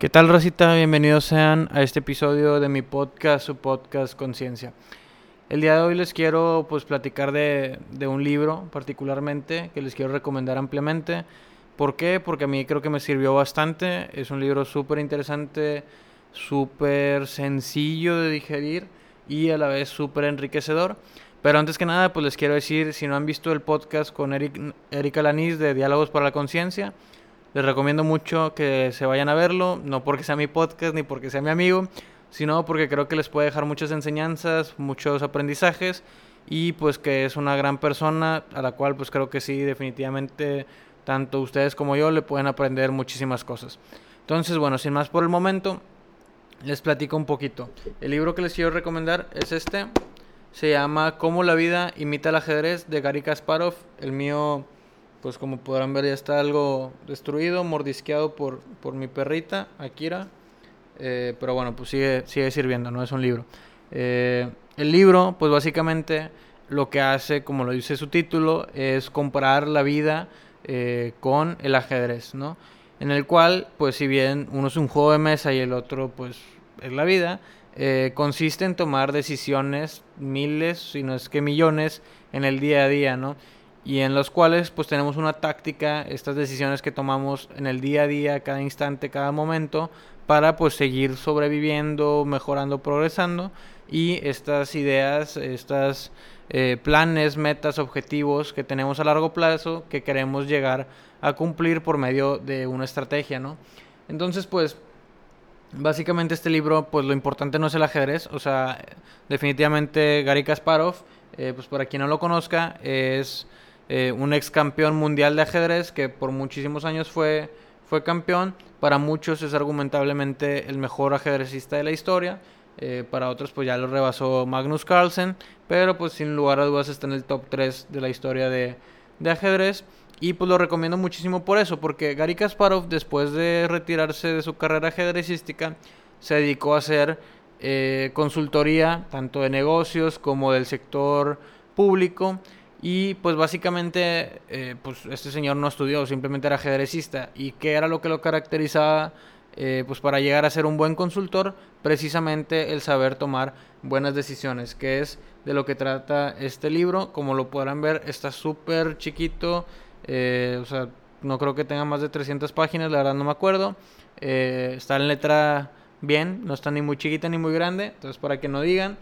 ¿Qué tal, Rosita? Bienvenidos sean a este episodio de mi podcast, su podcast Conciencia. El día de hoy les quiero pues platicar de, un libro particularmente que les quiero recomendar ampliamente. ¿Por qué? Porque a mí creo que me sirvió bastante. Es un libro súper interesante, súper sencillo de digerir y a la vez súper enriquecedor. Pero antes que nada, pues les quiero decir, si no han visto el podcast con Eric, Erika Lanís de Diálogos para la Conciencia, les recomiendo mucho que se vayan a verlo, no porque sea mi podcast ni porque sea mi amigo, sino porque creo que les puede dejar muchas enseñanzas, muchos aprendizajes y pues que es una gran persona a la cual pues creo que sí definitivamente tanto ustedes como yo le pueden aprender muchísimas cosas. Entonces, bueno, sin más por el momento, les platico un poquito. El libro que les quiero recomendar es este. Se llama Cómo la vida imita el ajedrez de Gary Kasparov. El mío pues como podrán ver ya está algo destruido, mordisqueado por, por mi perrita, Akira. Eh, pero bueno, pues sigue, sigue sirviendo, no es un libro. Eh, el libro, pues básicamente lo que hace, como lo dice su título, es comparar la vida eh, con el ajedrez, ¿no? En el cual, pues si bien uno es un juego de mesa y el otro, pues es la vida, consiste en tomar decisiones, miles, si no es que millones, en el día a día, ¿no? Y en los cuales pues tenemos una táctica, estas decisiones que tomamos en el día a día, cada instante, cada momento, para pues seguir sobreviviendo, mejorando, progresando y estas ideas, estas eh, planes, metas, objetivos que tenemos a largo plazo que queremos llegar a cumplir por medio de una estrategia, ¿no? Entonces pues básicamente este libro pues lo importante no es el ajedrez, o sea, definitivamente Gary Kasparov, eh, pues para quien no lo conozca, es eh, un ex campeón mundial de ajedrez que por muchísimos años fue, fue campeón. Para muchos es argumentablemente el mejor ajedrecista de la historia. Eh, para otros pues ya lo rebasó Magnus Carlsen. Pero pues sin lugar a dudas está en el top 3 de la historia de, ajedrez. Y pues lo recomiendo muchísimo por eso, porque Gary Kasparov después de retirarse de su carrera ajedrecística se dedicó a hacer eh, consultoría tanto de negocios como del sector público y pues básicamente, eh, pues este señor no estudió, simplemente era ajedrecista. ¿Y qué era lo que lo caracterizaba? Eh, pues para llegar a ser un buen consultor, precisamente el saber tomar buenas decisiones, que es de lo que trata este libro. Como lo podrán ver, está súper chiquito, eh, o sea, no creo que tenga más de 300 páginas, la verdad no me acuerdo. está en letra bien, no está ni muy chiquita ni muy grande, entonces para que no digan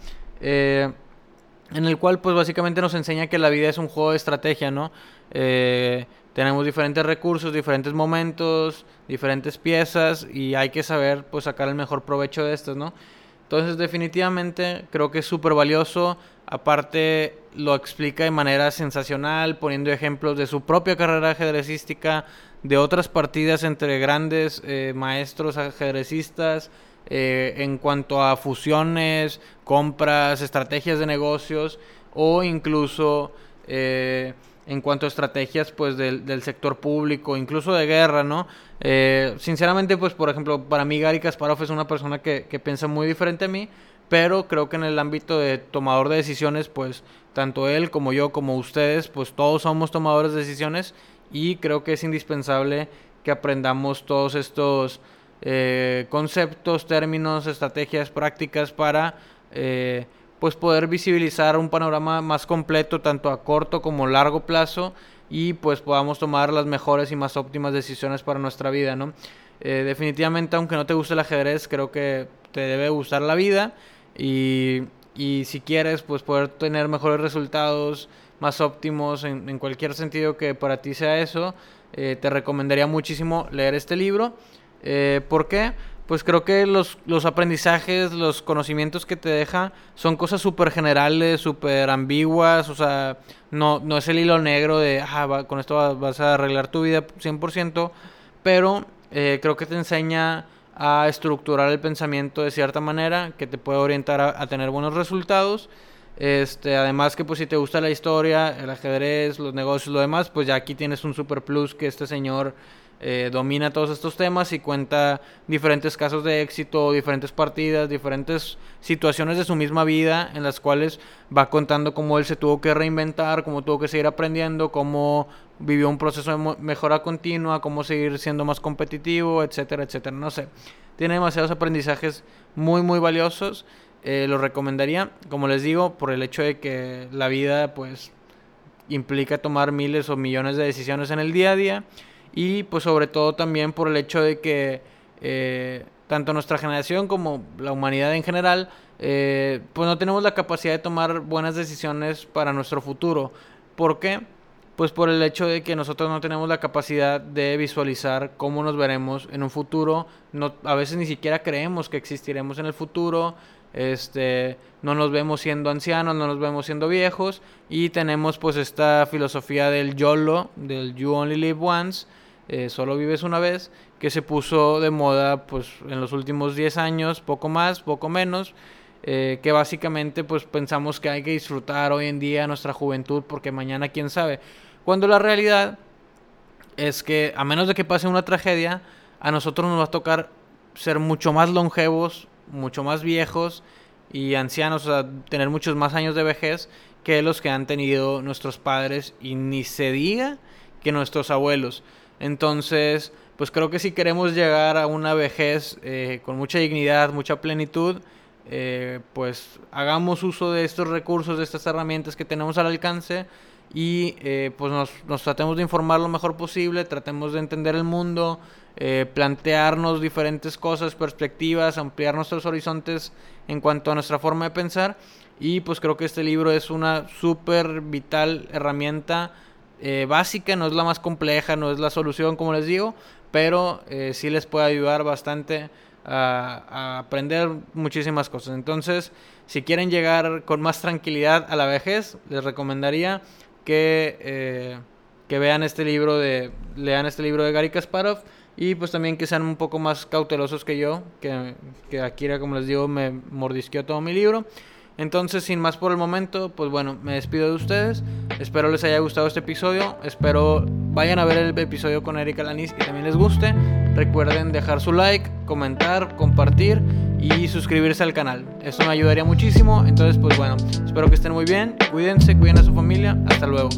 en el cual pues básicamente nos enseña que la vida es un juego de estrategia, ¿no? Eh, tenemos diferentes recursos, diferentes momentos, diferentes piezas y hay que saber pues sacar el mejor provecho de estas, ¿no? Entonces definitivamente creo que es súper valioso, aparte lo explica de manera sensacional, poniendo ejemplos de su propia carrera ajedrecística, de otras partidas entre grandes eh, maestros ajedrecistas, eh, en cuanto a fusiones, compras, estrategias de negocios o incluso eh, en cuanto a estrategias pues del, sector público, incluso de guerra, ¿no? Eh, sinceramente, pues por ejemplo, para mí Gary Kasparov es una persona que, que piensa muy diferente a mí, pero creo que en el ámbito de tomador de decisiones, pues tanto él como yo, como ustedes, pues todos somos tomadores de decisiones y creo que es indispensable que aprendamos todos estos eh, conceptos, términos, estrategias, prácticas para eh, pues poder visibilizar un panorama más completo tanto a corto como largo plazo y pues podamos tomar las mejores y más óptimas decisiones para nuestra vida, ¿no? Eh, definitivamente, aunque no te guste el ajedrez, creo que te debe gustar la vida y, y si quieres, pues poder tener mejores resultados, más óptimos en, en cualquier sentido que para ti sea eso, te recomendaría muchísimo leer este libro. Eh, ¿Por qué? Pues creo que los, los aprendizajes, los conocimientos que te deja son cosas súper generales, súper ambiguas, o sea, no, no es el hilo negro de, ah, con esto vas a arreglar tu vida 100%, pero eh, creo que te enseña a estructurar el pensamiento de cierta manera que te puede orientar a, tener buenos resultados. Este, además que pues si te gusta la historia, el ajedrez, los negocios, lo demás, pues ya aquí tienes un super plus que este señor eh, domina todos estos temas y cuenta diferentes casos de éxito, diferentes partidas, diferentes situaciones de su misma vida en las cuales va contando cómo él se tuvo que reinventar, cómo tuvo que seguir aprendiendo, cómo vivió un proceso de mejora continua, cómo seguir siendo más competitivo, etcétera, etcétera. No sé, tiene demasiados aprendizajes muy, muy valiosos. Eh, lo recomendaría, como les digo, por el hecho de que la vida pues implica tomar miles o millones de decisiones en el día a día y pues sobre todo también por el hecho de que eh, tanto nuestra generación como la humanidad en general eh, pues no tenemos la capacidad de tomar buenas decisiones para nuestro futuro. ¿Por qué? Pues por el hecho de que nosotros no tenemos la capacidad de visualizar cómo nos veremos en un futuro. No, a veces ni siquiera creemos que existiremos en el futuro. Este, no nos vemos siendo ancianos, no nos vemos siendo viejos y tenemos pues esta filosofía del YOLO, del You Only Live Once, eh, solo vives una vez, que se puso de moda pues en los últimos 10 años, poco más, poco menos, eh, que básicamente pues pensamos que hay que disfrutar hoy en día nuestra juventud porque mañana quién sabe, cuando la realidad es que a menos de que pase una tragedia, a nosotros nos va a tocar ser mucho más longevos, mucho más viejos y ancianos, o sea, tener muchos más años de vejez que los que han tenido nuestros padres y ni se diga que nuestros abuelos. Entonces, pues creo que si queremos llegar a una vejez eh, con mucha dignidad, mucha plenitud, eh, pues hagamos uso de estos recursos, de estas herramientas que tenemos al alcance y eh, pues nos, nos, tratemos de informar lo mejor posible, tratemos de entender el mundo, plantearnos diferentes cosas, perspectivas, ampliar nuestros horizontes en cuanto a nuestra forma de pensar. Y pues creo que este libro es una súper vital herramienta eh, básica, no es la más compleja, no es la solución como les digo, pero eh, sí les puede ayudar bastante a, aprender muchísimas cosas. Entonces, si quieren llegar con más tranquilidad a la vejez, les recomendaría que, eh, que vean este libro de, lean este libro de Gary Kasparov y pues también que sean un poco más cautelosos que yo, que, que Akira, como les digo, me mordisqueó todo mi libro. Entonces, sin más por el momento, pues bueno, me despido de ustedes. Espero les haya gustado este episodio. Espero vayan a ver el episodio con Erika Lanis y también les guste. Recuerden dejar su like, comentar, compartir y suscribirse al canal. Eso me ayudaría muchísimo. Entonces, pues bueno, espero que estén muy bien. Cuídense, cuiden a su familia. Hasta luego.